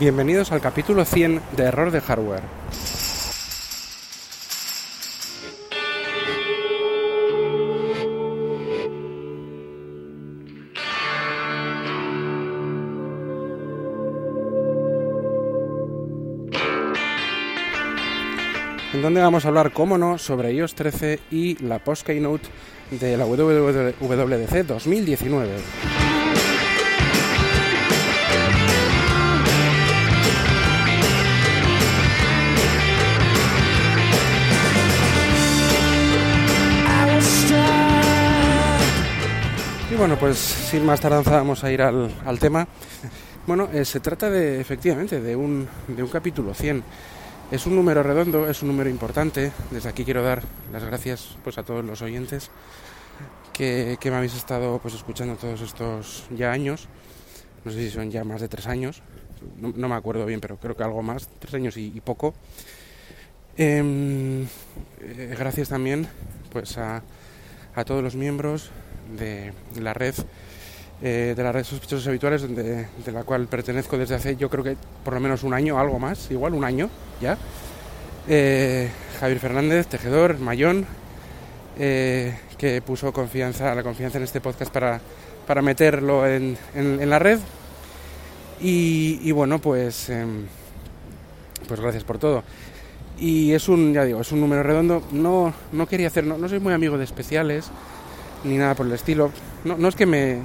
Bienvenidos al capítulo 100 de Error de Hardware. en donde vamos a hablar, cómo no, sobre iOS 13 y la post keynote de la WWDC 2019. Bueno, pues sin más tardanza vamos a ir al, al tema. Bueno, eh, se trata de, efectivamente, de un, de un capítulo 100. Es un número redondo, es un número importante. Desde aquí quiero dar las gracias pues, a todos los oyentes que, que me habéis estado pues, escuchando todos estos ya años. No sé si son ya más de tres años. No, no me acuerdo bien, pero creo que algo más, tres años y, y poco. Eh, eh, gracias también pues, a, a todos los miembros de la red eh, de la red sospechosos habituales donde, de la cual pertenezco desde hace yo creo que por lo menos un año algo más igual un año ya. Eh, Javier Fernández tejedor Mayón eh, que puso confianza la confianza en este podcast para, para meterlo en, en, la red. Y, y bueno pues em, pues gracias por todo. Y es un ya digo es un número redondo. No no quería hacer no, no soy muy amigo de especiales ni nada por el estilo. No, no es que me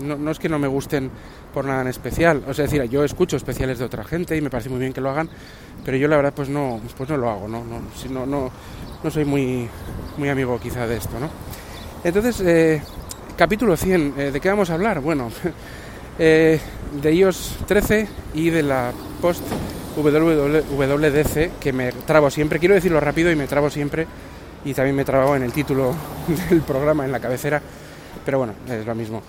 no, no, es que no me gusten por nada en especial. O sea, es decir, yo escucho especiales de otra gente y me parece muy bien que lo hagan, pero yo la verdad pues no pues no lo hago, no no no, no, no soy muy muy amigo quizá de esto, ¿no? Entonces, eh, capítulo 100, eh, ¿de qué vamos a hablar? Bueno, eh, de iOS 13 y de la post WWDC, que me trabo siempre, quiero decirlo rápido y me trabo siempre y también me trababa en el título del programa, en la cabecera, pero bueno, es lo mismo.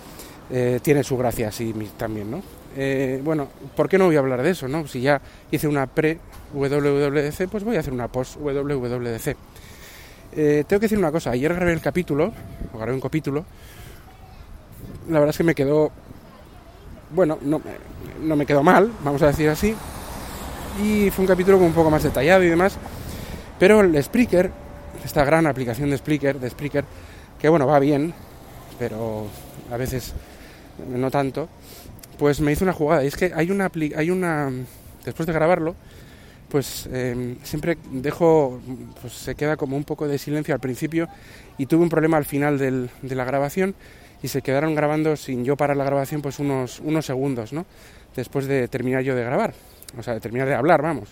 Eh, tiene su gracia así también, ¿no? Eh, bueno, ¿por qué no voy a hablar de eso, no? Si ya hice una pre-WWDC, pues voy a hacer una post-WWDC. Eh, tengo que decir una cosa, ayer grabé el capítulo, o grabé un capítulo, la verdad es que me quedó, bueno, no, no me quedó mal, vamos a decir así, y fue un capítulo un poco más detallado y demás, pero el Spreaker esta gran aplicación de Spreaker, de Spreaker, que bueno, va bien, pero a veces no tanto, pues me hizo una jugada. Y es que hay una, hay una después de grabarlo, pues eh, siempre dejo, pues se queda como un poco de silencio al principio y tuve un problema al final del, de la grabación y se quedaron grabando sin yo parar la grabación pues unos, unos segundos, ¿no? Después de terminar yo de grabar, o sea, de terminar de hablar, vamos.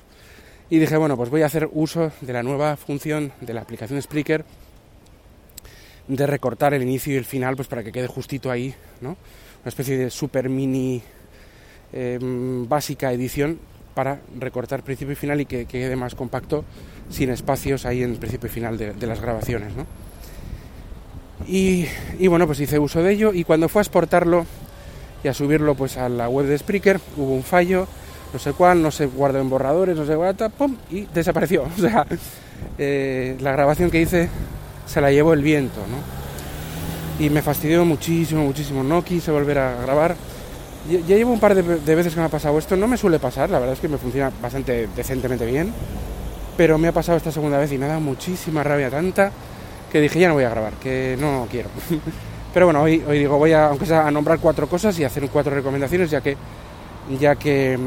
Y dije, bueno, pues voy a hacer uso de la nueva función de la aplicación Spreaker de recortar el inicio y el final, pues para que quede justito ahí, ¿no? Una especie de super mini eh, básica edición para recortar principio y final y que, que, quede más compacto, sin espacios ahí en principio y final de, de las grabaciones, ¿no? Y, y, bueno, pues hice uso de ello y cuando fue a exportarlo y a subirlo pues a la web de Spreaker hubo un fallo no sé cuál, no se guardó en borradores, no sé cuál, pum, y desapareció. O sea, eh, la grabación que hice se la llevó el viento, ¿no? Y me fastidió muchísimo, muchísimo. No quise volver a grabar. Ya, llevo un par de, veces que me ha pasado esto. No me suele pasar, la verdad es que me funciona bastante decentemente bien. Pero me ha pasado esta segunda vez y me ha dado muchísima rabia, tanta que dije ya no voy a grabar, que no quiero. Pero bueno, hoy, hoy digo, voy a, aunque sea a nombrar cuatro cosas y hacer cuatro recomendaciones, ya que, ya que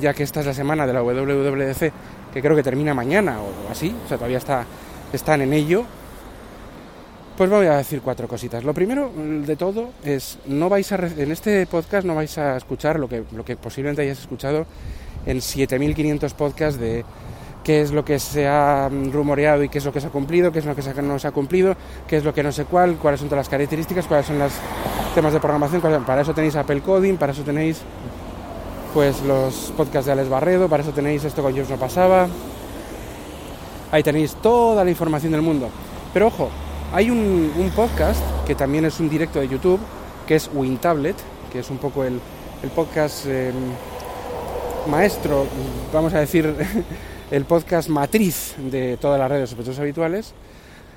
ya que esta es la semana de la WWDC, que creo que termina mañana o así, o sea, todavía está, están en ello, pues voy a decir cuatro cositas. Lo primero de todo es, no vais a, en este podcast no vais a escuchar lo que, lo que posiblemente hayas escuchado en 7.500 podcasts de qué es lo que se ha rumoreado y qué es lo que se ha cumplido, qué es lo que no se ha cumplido, qué es lo que no sé cuál, cuáles son todas las características, cuáles son los temas de programación, para eso tenéis Apple Coding, para eso tenéis pues los podcasts de Alex Barredo, para eso tenéis esto con Dios no pasaba. Ahí tenéis toda la información del mundo. Pero ojo, hay un, podcast que también es un directo de YouTube, que es WinTablet, que es un poco el, podcast eh, maestro, vamos a decir, el podcast matriz de todas las redes sospechosos habituales,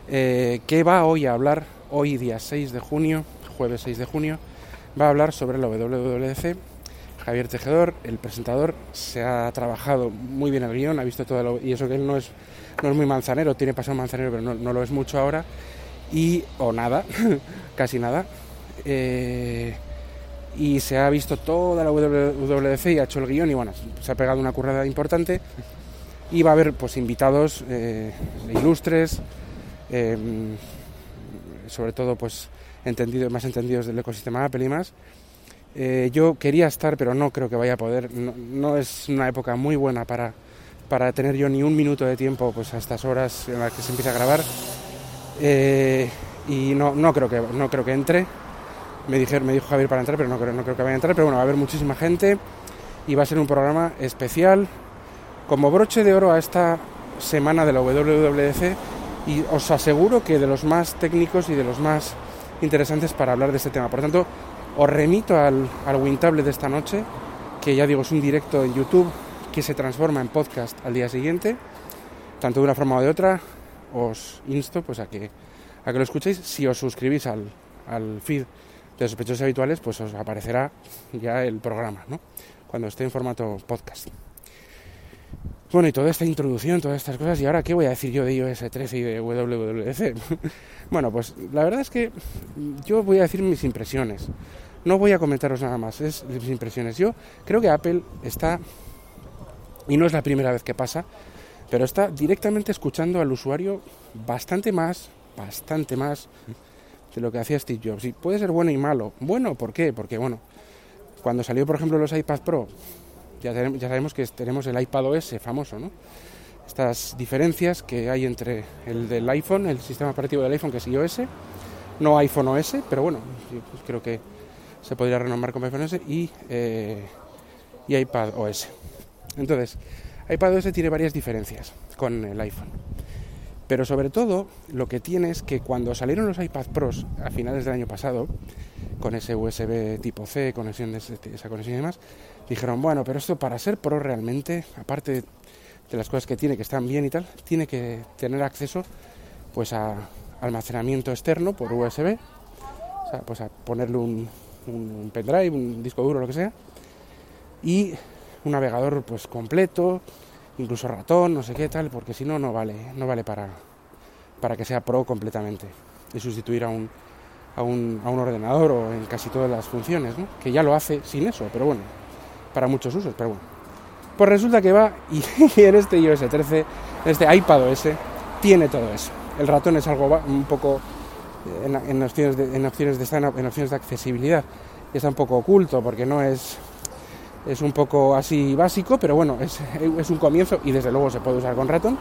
eh, que va hoy a hablar, hoy día 6 de junio, jueves 6 de junio, va a hablar sobre la WWDC. Javier Tejedor, el presentador, se ha trabajado muy bien el guion, ha visto todo lo, y eso que él no es, no es muy manzanero, tiene pasado manzanero, pero no, no lo es mucho ahora, y o nada, casi nada. Eh, y se ha visto toda la WWDC y ha hecho el guion y bueno, se ha pegado una currada importante y va a haber pues invitados eh, ilustres, eh, sobre todo pues entendidos, más entendidos del ecosistema Apple y más. Eh, yo quería estar, pero no creo que vaya a poder. No, no, es una época muy buena para, para tener yo ni un minuto de tiempo pues a estas horas en las que se empieza a grabar. Eh, y no, no, creo que, no creo que entre. Me, dijeron, me dijo Javier para entrar, pero no creo, no creo que vaya a entrar. Pero bueno, va a haber muchísima gente y va a ser un programa especial como broche de oro a esta semana de la WWDC y os aseguro que de los más técnicos y de los más interesantes para hablar de este tema. Por tanto, os remito al, al Wintable de esta noche, que ya digo es un directo en YouTube que se transforma en podcast al día siguiente, tanto de una forma o de otra. Os insto pues a que, a que lo escuchéis. Si os suscribís al, al feed de sospechosos habituales, pues os aparecerá ya el programa, ¿no? Cuando esté en formato podcast. Bueno, y toda esta introducción, todas estas cosas, y ahora qué voy a decir yo de iOS 13 y de WWDC. bueno, pues la verdad es que yo voy a decir mis impresiones. No voy a comentaros nada más, es mis impresiones. Yo creo que Apple está, y no es la primera vez que pasa, pero está directamente escuchando al usuario bastante más, bastante más de lo que hacía Steve Jobs. Y puede ser bueno y malo. Bueno, ¿por qué? Porque, bueno, cuando salió, por ejemplo, los iPad Pro, ya, ya sabemos que tenemos el iPad OS famoso, ¿no? Estas diferencias que hay entre el del iPhone, el sistema operativo del iPhone, que es iOS, no iPhone OS, pero bueno, pues creo que se podría renombrar como iPhone OS, y, eh, y iPad OS. Entonces, iPad OS tiene varias diferencias con el iPhone. Pero sobre todo, lo que tiene es que cuando salieron los iPad Pros a finales del año pasado, con ese USB tipo C, conexión de esa conexión y demás, dijeron, bueno, pero esto para ser Pro realmente, aparte de las cosas que tiene, que están bien y tal, tiene que tener acceso pues a almacenamiento externo por USB, o sea, pues a ponerle un, un pendrive, un disco duro, lo que sea, y un navegador pues completo, incluso ratón, no sé qué tal, porque si no, no vale, no vale para, para que sea pro completamente y sustituir a un, a un, a un ordenador o en casi todas las funciones, ¿no? que ya lo hace sin eso, pero bueno, para muchos usos, pero bueno. Pues resulta que va y, y en este iOS 13, en este iPad OS, tiene todo eso. El ratón es algo un poco en, en opciones de, en opciones de en opciones de accesibilidad y está un poco oculto porque no es es un poco así básico, pero bueno, es, es, un comienzo y desde luego se puede usar con ratón.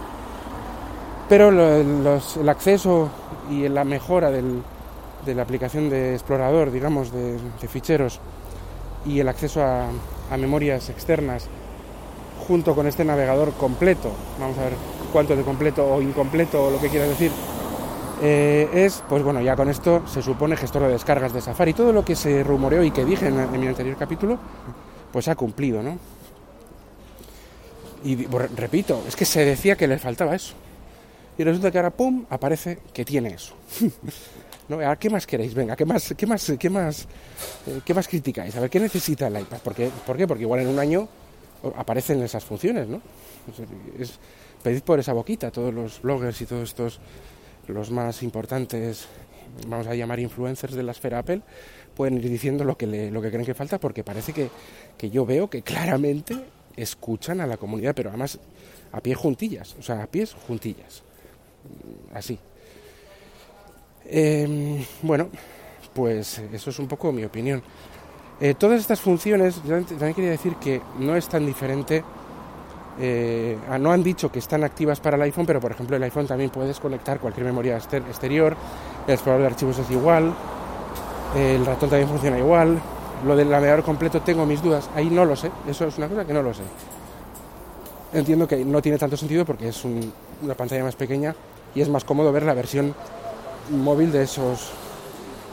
Pero lo, los, el acceso y la mejora del, de la aplicación de explorador, digamos, de, de ficheros y el acceso a, a, memorias externas junto con este navegador completo, vamos a ver cuánto de completo o incompleto o lo que quieras decir, eh, es, pues bueno, ya con esto se supone gestor de descargas de Safari. Todo lo que se rumoreó y que dije en, mi anterior capítulo, pues ha cumplido, ¿no? Y repito, es que se decía que le faltaba eso. Y resulta que ahora, ¡pum!, aparece que tiene eso. ¿No? ¿A qué más queréis? Venga, ¿qué más, qué más, qué más, eh, qué más criticáis? A ver, ¿qué necesita el iPad? ¿Por qué? ¿Por qué? Porque igual en un año aparecen esas funciones, ¿no? Es, pedid por esa boquita, todos los bloggers y todos estos, los más importantes, vamos a llamar influencers de la esfera Apple, pueden ir diciendo lo que, le, lo que creen que falta, porque parece que, que yo veo que claramente escuchan a la comunidad, pero además a pies juntillas, o sea, a pies juntillas, así. Eh, bueno, pues eso es un poco mi opinión. Eh, todas estas funciones, también quería decir que no es tan diferente, eh, no han dicho que están activas para el iPhone, pero por ejemplo el iPhone también puedes conectar cualquier memoria exterior, el explorador de archivos es igual, el ratón también funciona igual, Lo del navegador completo tengo mis dudas, ahí no lo sé, eso es una cosa que no lo sé. Entiendo que no tiene tanto sentido porque es una pantalla más pequeña y es más cómodo ver la versión móvil de esos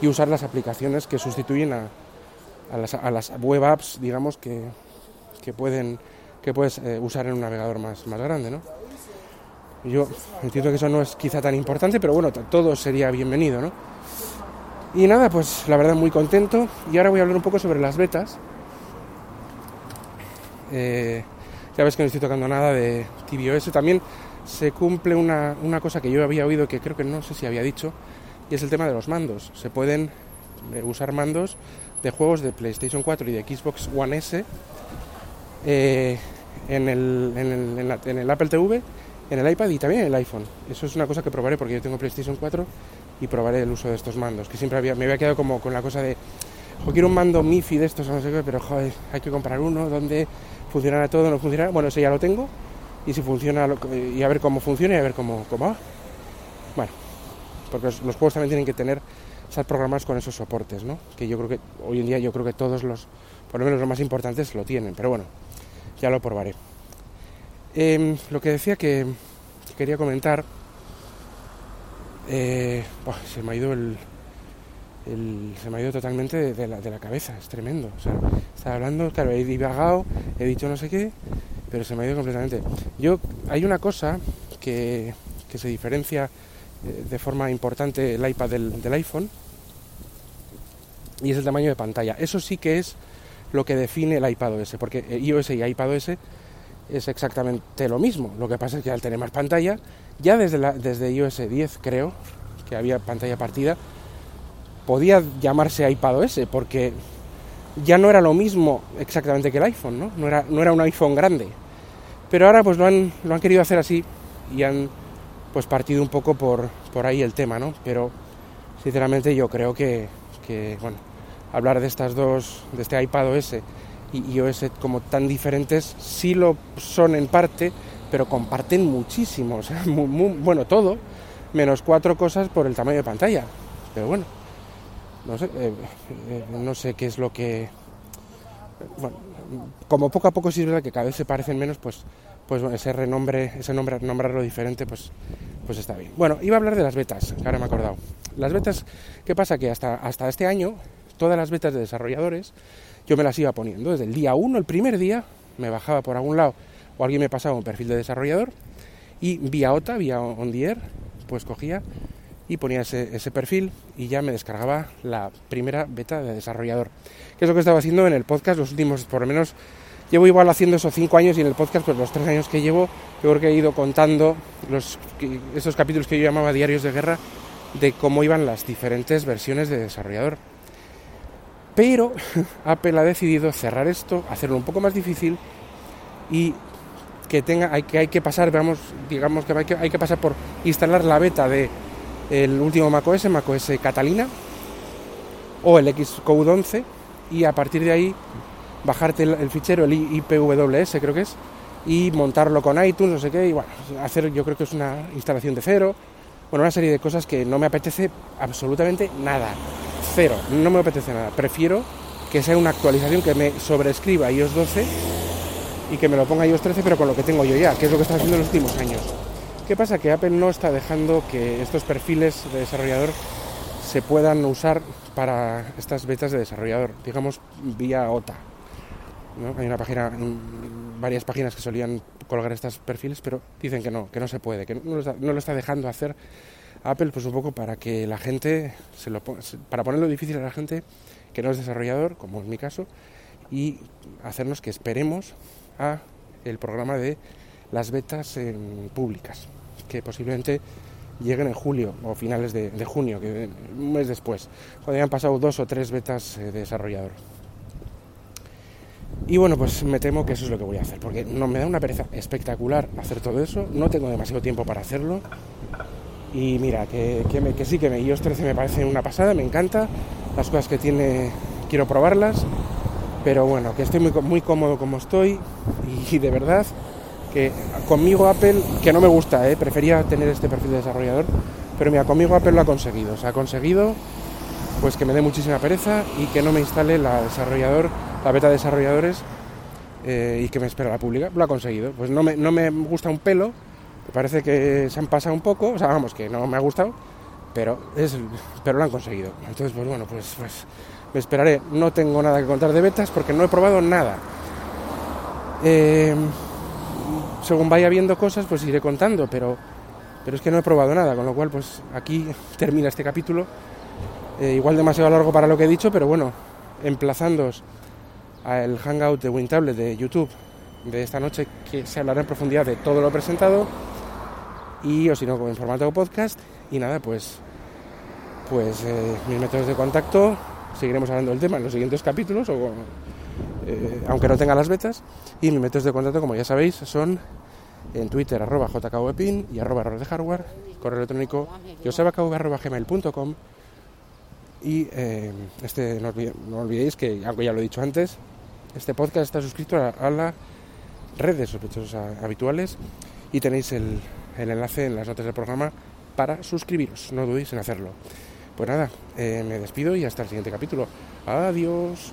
y usar las aplicaciones que sustituyen a, a, las, web apps, digamos, que, que pueden que puedes eh, usar en un navegador más, más grande, ¿no? Yo entiendo que eso no es quizá tan importante, pero bueno, todo sería bienvenido, ¿no? Y nada, pues la verdad muy contento. Y ahora voy a hablar un poco sobre las betas. Eh, ya ves que no estoy tocando nada de tvOS. También se cumple una, una, cosa que yo había oído que creo que no sé si había dicho, y es el tema de los mandos. Se pueden eh, usar mandos de juegos de PlayStation 4 y de Xbox One S eh, en, el, en, el, en, el, Apple TV, en el iPad y también en el iPhone. Eso es una cosa que probaré porque yo tengo PlayStation 4 y probaré el uso de estos mandos, que siempre había, me había quedado como con la cosa de, quiero un mando MIFI de estos, no sé qué, pero joder, hay que comprar uno donde funcionará todo, no funcionará. Bueno, ese ya lo tengo y si funciona, y a ver cómo funciona y a ver cómo, cómo va. Bueno, porque los, juegos también tienen que tener estar programados con esos soportes, ¿no? Que yo creo que hoy en día yo creo que todos los, por lo menos los más importantes, lo tienen, pero bueno, ya lo probaré. Em, lo que decía que quería comentar, eh, se me ha ido el, se me ha ido totalmente de, la, de, la, cabeza, es tremendo. O sea, estaba hablando, claro, he divagado, he dicho no sé qué, pero se me ha ido completamente. Yo, hay una cosa que, que se diferencia eh, de forma importante el iPad del, del iPhone y es el tamaño de pantalla. Eso sí que es lo que define el iPadOS, porque iOS y iPadOS es exactamente lo mismo. Lo que pasa es que al tener más pantalla, ya desde, la, desde iOS 10 creo que había pantalla partida, podía llamarse iPadOS, porque ya no era lo mismo exactamente que el iPhone, ¿no? No era, no era un iPhone grande. Pero ahora pues lo han, lo han querido hacer así y han pues partido un poco por, por ahí el tema, ¿no? Pero sinceramente yo creo que, que bueno, hablar de estas dos, de este iPad OS y iOS como tan diferentes, sí lo son en parte, pero comparten muchísimo, bueno, todo, menos cuatro cosas por el tamaño de pantalla. Pero bueno, no sé, eh, eh, no sé qué es lo que... Bueno, como poco a poco sí es verdad que cada vez se parecen menos, pues, pues ese renombre, ese nombre, nombrarlo diferente, pues, pues está bien. Bueno, iba a hablar de las betas, que ahora me he acordado. Las betas, ¿qué pasa? Que hasta, hasta este año todas las betas de desarrolladores, yo me las iba poniendo. Desde el día 1, el primer día, me bajaba por algún lado o alguien me pasaba un perfil de desarrollador y vía OTA, vía OnDier, pues cogía y ponía ese, perfil y ya me descargaba la primera beta de desarrollador. Que es lo que estaba haciendo en el podcast los últimos, por lo menos, llevo igual haciendo esos cinco años y en el podcast, pues los tres años que llevo, yo creo que he ido contando los, esos capítulos que yo llamaba diarios de guerra de cómo iban las diferentes versiones de desarrollador. Pero Apple ha decidido cerrar esto, hacerlo un poco más difícil y que tenga, hay que, hay que pasar, vamos, digamos que hay, que hay que pasar por instalar la beta de el último macOS, macOS Catalina o el Xcode 11 y a partir de ahí bajarte el, fichero, el IPWS creo que es, y montarlo con iTunes, no sé qué, y bueno, hacer yo creo que es una instalación de cero, bueno, una serie de cosas que no me apetece absolutamente nada cero, no me apetece nada. Prefiero que sea una actualización que me sobrescriba iOS 12 y que me lo ponga iOS 13, pero con lo que tengo yo ya, que es lo que está haciendo en los últimos años. ¿Qué pasa? Que Apple no está dejando que estos perfiles de desarrollador se puedan usar para estas betas de desarrollador, digamos vía OTA. Hay una página, varias páginas que solían colgar estos perfiles, pero dicen que no, que no se puede, que no lo está dejando hacer Apple pues un poco para que la gente, se lo, para ponerlo difícil a la gente que no es desarrollador, como es mi caso, y hacernos que esperemos a el programa de las betas públicas, que posiblemente lleguen en julio o finales de, junio, que un mes después, cuando hayan pasado dos o tres betas eh, de desarrollador. Y bueno, pues me temo que eso es lo que voy a hacer, porque no me da una pereza espectacular hacer todo eso, no tengo demasiado tiempo para hacerlo y mira, que, que, sí, que me, iOS 13 me parece una pasada, me encanta. Las cosas que tiene, quiero probarlas. Pero bueno, que estoy muy, muy cómodo como estoy. Y, de verdad, que conmigo Apple, que no me gusta, ¿eh? prefería tener este perfil de desarrollador. Pero mira, conmigo Apple lo ha conseguido. O sea, ha conseguido pues que me dé muchísima pereza y que no me instale la desarrollador, la beta de desarrolladores eh, y que me espera la pública. Lo ha conseguido. Pues no me, no me gusta un pelo, me parece que se han pasado un poco, o sea, vamos, que no me ha gustado, pero, es, pero lo han conseguido. Entonces, pues bueno, pues, pues me esperaré. No tengo nada que contar de betas porque no he probado nada. Eh, según vaya viendo cosas, pues iré contando, pero, pero es que no he probado nada, con lo cual, pues aquí termina este capítulo. Eh, igual demasiado largo para lo que he dicho, pero bueno, emplazándoos al hangout de WinTablet de YouTube de esta noche, que se hablará en profundidad de todo lo presentado, y o si no, en formato podcast. Y nada, pues, pues eh, mis métodos de contacto, seguiremos hablando del tema en los siguientes capítulos, o eh, aunque no tenga las betas. Y mis métodos de contacto, como ya sabéis, son en Twitter arroba jkwepin y arroba errores de hardware, correo electrónico josebakv.gmail.com y eh, este no, olvidéis, no, olvidéis que, aunque ya lo he dicho antes, este podcast está suscrito a, a las redes sospechosas habituales y tenéis el, el, enlace en las notas del programa para suscribiros, no dudéis en hacerlo. Pues nada, eh, me despido y hasta el siguiente capítulo. Adiós.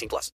18 plus.